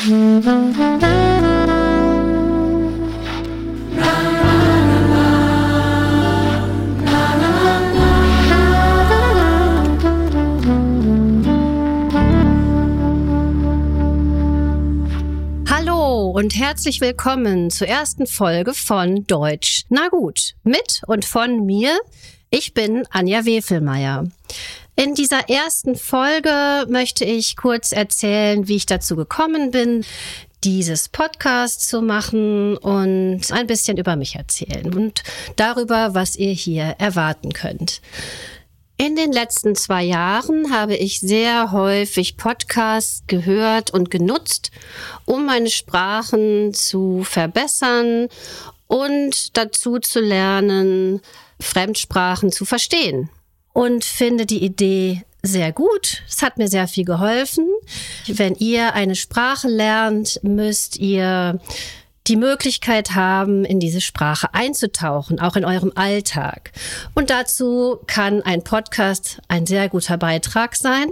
Hallo und herzlich willkommen zur ersten Folge von Deutsch. Na gut, mit und von mir. Ich bin Anja Wefelmeier. In dieser ersten Folge möchte ich kurz erzählen, wie ich dazu gekommen bin, dieses Podcast zu machen und ein bisschen über mich erzählen und darüber, was ihr hier erwarten könnt. In den letzten zwei Jahren habe ich sehr häufig Podcasts gehört und genutzt, um meine Sprachen zu verbessern und dazu zu lernen, Fremdsprachen zu verstehen und finde die Idee sehr gut. Es hat mir sehr viel geholfen. Wenn ihr eine Sprache lernt, müsst ihr die Möglichkeit haben, in diese Sprache einzutauchen, auch in eurem Alltag. Und dazu kann ein Podcast ein sehr guter Beitrag sein.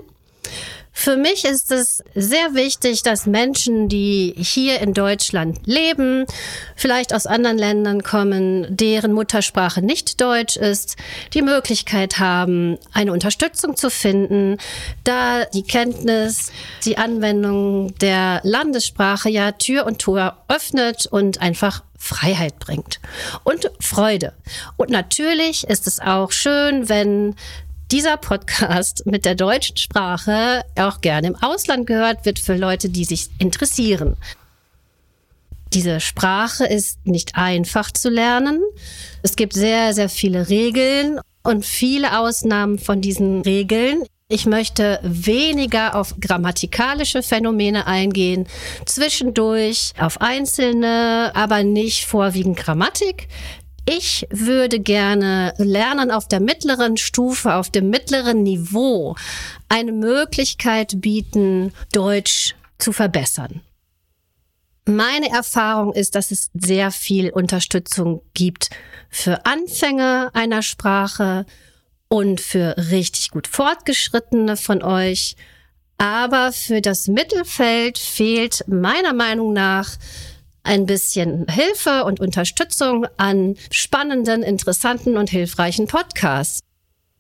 Für mich ist es sehr wichtig, dass Menschen, die hier in Deutschland leben, vielleicht aus anderen Ländern kommen, deren Muttersprache nicht Deutsch ist, die Möglichkeit haben, eine Unterstützung zu finden, da die Kenntnis, die Anwendung der Landessprache ja Tür und Tor öffnet und einfach Freiheit bringt und Freude. Und natürlich ist es auch schön, wenn dieser Podcast mit der deutschen Sprache auch gerne im Ausland gehört wird für Leute, die sich interessieren. Diese Sprache ist nicht einfach zu lernen. Es gibt sehr, sehr viele Regeln und viele Ausnahmen von diesen Regeln. Ich möchte weniger auf grammatikalische Phänomene eingehen, zwischendurch auf einzelne, aber nicht vorwiegend Grammatik. Ich würde gerne lernen auf der mittleren Stufe, auf dem mittleren Niveau eine Möglichkeit bieten, Deutsch zu verbessern. Meine Erfahrung ist, dass es sehr viel Unterstützung gibt für Anfänger einer Sprache und für richtig gut Fortgeschrittene von euch. Aber für das Mittelfeld fehlt meiner Meinung nach ein bisschen Hilfe und Unterstützung an spannenden, interessanten und hilfreichen Podcasts.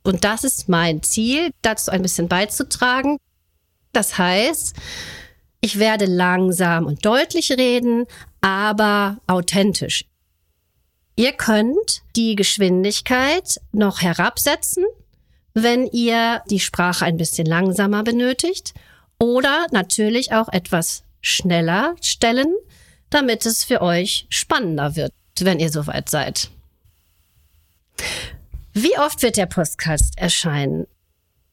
Und das ist mein Ziel, dazu ein bisschen beizutragen. Das heißt, ich werde langsam und deutlich reden, aber authentisch. Ihr könnt die Geschwindigkeit noch herabsetzen, wenn ihr die Sprache ein bisschen langsamer benötigt oder natürlich auch etwas schneller stellen, damit es für euch spannender wird, wenn ihr soweit seid. Wie oft wird der Podcast erscheinen?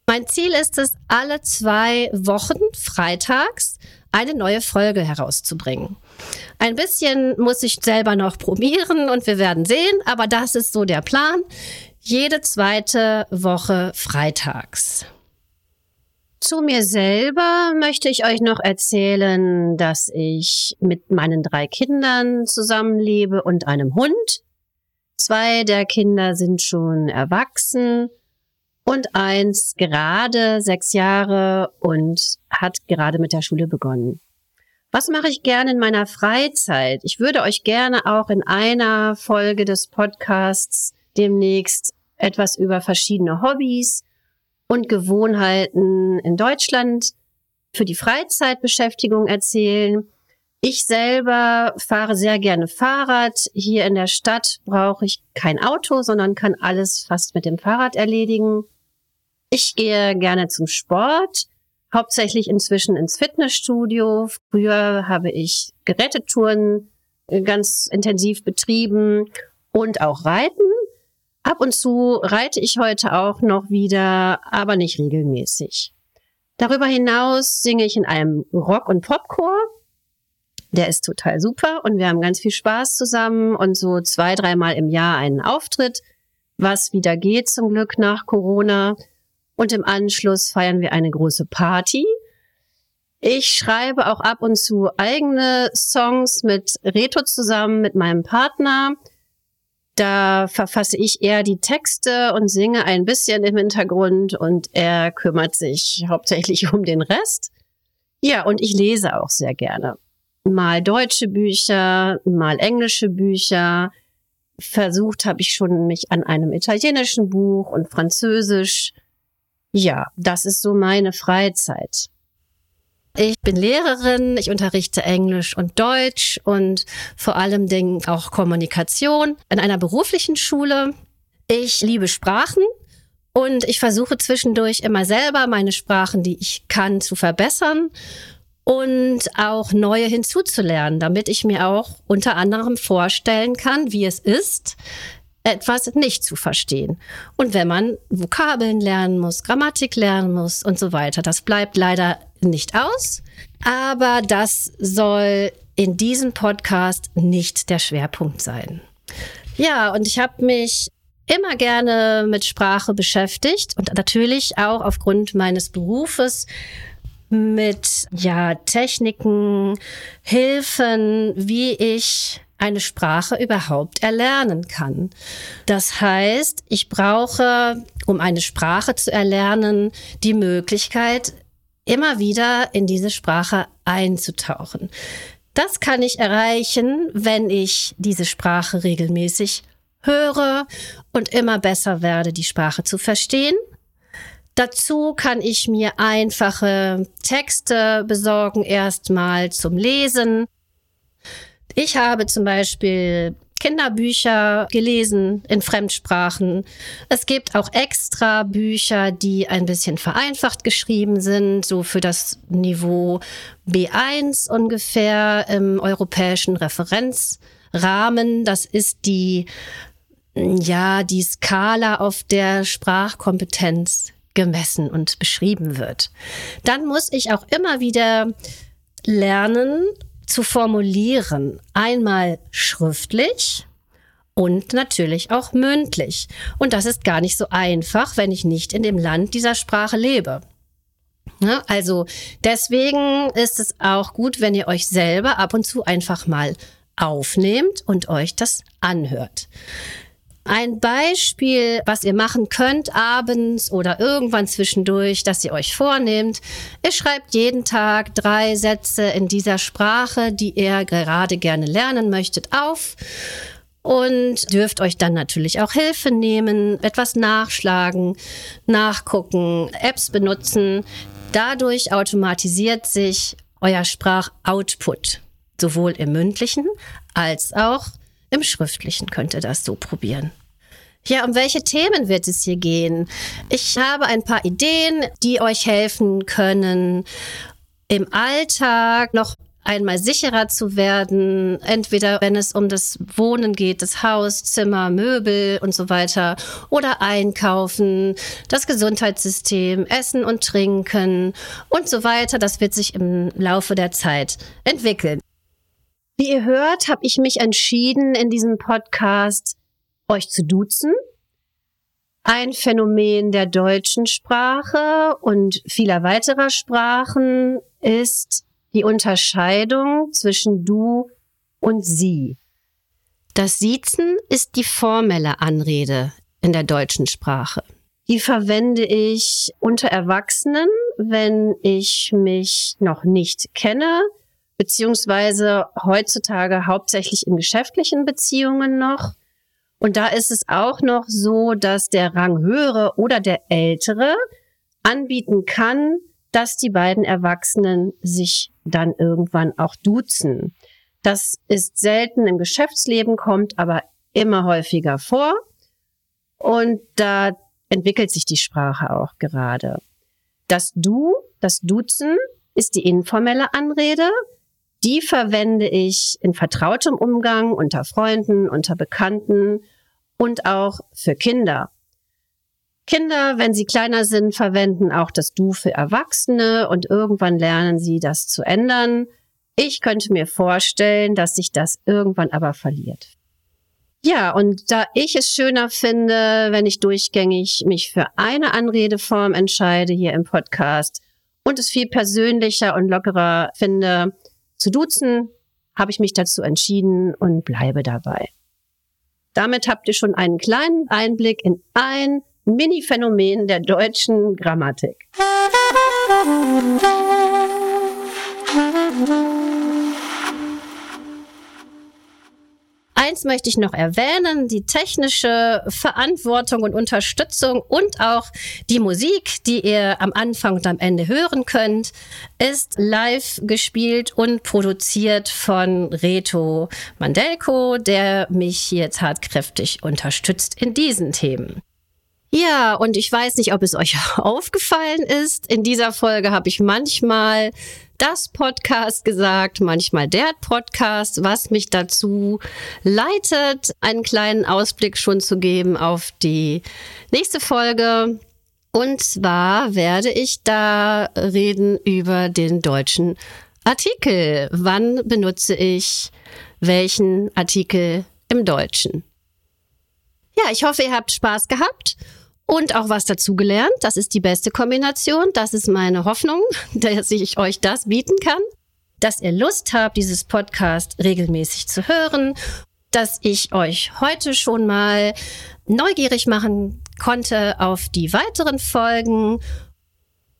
Mein Ziel ist es, alle zwei Wochen freitags eine neue Folge herauszubringen. Ein bisschen muss ich selber noch probieren und wir werden sehen, aber das ist so der Plan. Jede zweite Woche freitags. Zu mir selber möchte ich euch noch erzählen, dass ich mit meinen drei Kindern zusammenlebe und einem Hund. Zwei der Kinder sind schon erwachsen und eins gerade sechs Jahre und hat gerade mit der Schule begonnen. Was mache ich gerne in meiner Freizeit? Ich würde euch gerne auch in einer Folge des Podcasts demnächst etwas über verschiedene Hobbys und Gewohnheiten in Deutschland für die Freizeitbeschäftigung erzählen. Ich selber fahre sehr gerne Fahrrad. Hier in der Stadt brauche ich kein Auto, sondern kann alles fast mit dem Fahrrad erledigen. Ich gehe gerne zum Sport, hauptsächlich inzwischen ins Fitnessstudio. Früher habe ich Gerätetouren ganz intensiv betrieben und auch Reiten. Ab und zu reite ich heute auch noch wieder, aber nicht regelmäßig. Darüber hinaus singe ich in einem Rock- und Popchor. Der ist total super und wir haben ganz viel Spaß zusammen und so zwei, dreimal im Jahr einen Auftritt, was wieder geht zum Glück nach Corona. Und im Anschluss feiern wir eine große Party. Ich schreibe auch ab und zu eigene Songs mit Reto zusammen, mit meinem Partner. Da verfasse ich eher die Texte und singe ein bisschen im Hintergrund und er kümmert sich hauptsächlich um den Rest. Ja, und ich lese auch sehr gerne. mal deutsche Bücher, mal englische Bücher. Versucht habe ich schon mich an einem italienischen Buch und Französisch. Ja, das ist so meine Freizeit. Ich bin Lehrerin, ich unterrichte Englisch und Deutsch und vor allem Dingen auch Kommunikation in einer beruflichen Schule. Ich liebe Sprachen und ich versuche zwischendurch immer selber meine Sprachen, die ich kann, zu verbessern und auch neue hinzuzulernen, damit ich mir auch unter anderem vorstellen kann, wie es ist, etwas nicht zu verstehen. Und wenn man Vokabeln lernen muss, Grammatik lernen muss und so weiter, das bleibt leider nicht aus. Aber das soll in diesem Podcast nicht der Schwerpunkt sein. Ja, und ich habe mich immer gerne mit Sprache beschäftigt und natürlich auch aufgrund meines Berufes mit ja Techniken, Hilfen, wie ich eine Sprache überhaupt erlernen kann. Das heißt, ich brauche, um eine Sprache zu erlernen, die Möglichkeit, immer wieder in diese Sprache einzutauchen. Das kann ich erreichen, wenn ich diese Sprache regelmäßig höre und immer besser werde, die Sprache zu verstehen. Dazu kann ich mir einfache Texte besorgen, erstmal zum Lesen. Ich habe zum Beispiel Kinderbücher gelesen in Fremdsprachen. Es gibt auch extra Bücher, die ein bisschen vereinfacht geschrieben sind, so für das Niveau B1 ungefähr im europäischen Referenzrahmen. Das ist die, ja, die Skala, auf der Sprachkompetenz gemessen und beschrieben wird. Dann muss ich auch immer wieder lernen, zu formulieren. Einmal schriftlich und natürlich auch mündlich. Und das ist gar nicht so einfach, wenn ich nicht in dem Land dieser Sprache lebe. Ja, also deswegen ist es auch gut, wenn ihr euch selber ab und zu einfach mal aufnehmt und euch das anhört. Ein Beispiel, was ihr machen könnt abends oder irgendwann zwischendurch, dass ihr euch vornehmt. Ihr schreibt jeden Tag drei Sätze in dieser Sprache, die ihr gerade gerne lernen möchtet, auf und dürft euch dann natürlich auch Hilfe nehmen, etwas nachschlagen, nachgucken, Apps benutzen. Dadurch automatisiert sich euer Sprachoutput, sowohl im mündlichen als auch im Schriftlichen könnt ihr das so probieren. Ja, um welche Themen wird es hier gehen? Ich habe ein paar Ideen, die euch helfen können, im Alltag noch einmal sicherer zu werden, entweder wenn es um das Wohnen geht, das Haus, Zimmer, Möbel und so weiter, oder Einkaufen, das Gesundheitssystem, Essen und Trinken und so weiter. Das wird sich im Laufe der Zeit entwickeln. Wie ihr hört, habe ich mich entschieden, in diesem Podcast euch zu duzen. Ein Phänomen der deutschen Sprache und vieler weiterer Sprachen ist die Unterscheidung zwischen du und sie. Das Siezen ist die formelle Anrede in der deutschen Sprache. Die verwende ich unter Erwachsenen, wenn ich mich noch nicht kenne, beziehungsweise heutzutage hauptsächlich in geschäftlichen Beziehungen noch. Und da ist es auch noch so, dass der Ranghöhere oder der Ältere anbieten kann, dass die beiden Erwachsenen sich dann irgendwann auch duzen. Das ist selten im Geschäftsleben, kommt aber immer häufiger vor. Und da entwickelt sich die Sprache auch gerade. Das Du, das Duzen ist die informelle Anrede die verwende ich in vertrautem Umgang unter Freunden, unter Bekannten und auch für Kinder. Kinder, wenn sie kleiner sind, verwenden auch das Du für Erwachsene und irgendwann lernen sie das zu ändern. Ich könnte mir vorstellen, dass sich das irgendwann aber verliert. Ja, und da ich es schöner finde, wenn ich durchgängig mich für eine Anredeform entscheide hier im Podcast und es viel persönlicher und lockerer finde, zu duzen, habe ich mich dazu entschieden und bleibe dabei. Damit habt ihr schon einen kleinen Einblick in ein Mini-Phänomen der deutschen Grammatik. Eins möchte ich noch erwähnen, die technische Verantwortung und Unterstützung und auch die Musik, die ihr am Anfang und am Ende hören könnt, ist live gespielt und produziert von Reto Mandelko, der mich jetzt tatkräftig unterstützt in diesen Themen. Ja, und ich weiß nicht, ob es euch aufgefallen ist. In dieser Folge habe ich manchmal das Podcast gesagt, manchmal der Podcast, was mich dazu leitet, einen kleinen Ausblick schon zu geben auf die nächste Folge. Und zwar werde ich da reden über den deutschen Artikel. Wann benutze ich welchen Artikel im Deutschen? Ja, ich hoffe, ihr habt Spaß gehabt und auch was dazugelernt. Das ist die beste Kombination. Das ist meine Hoffnung, dass ich euch das bieten kann. Dass ihr Lust habt, dieses Podcast regelmäßig zu hören. Dass ich euch heute schon mal neugierig machen konnte auf die weiteren Folgen.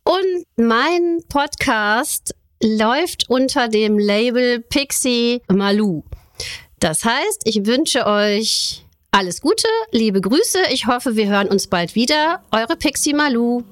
Und mein Podcast läuft unter dem Label Pixie Malou. Das heißt, ich wünsche euch alles Gute, liebe Grüße. Ich hoffe, wir hören uns bald wieder. Eure Pixie Malou.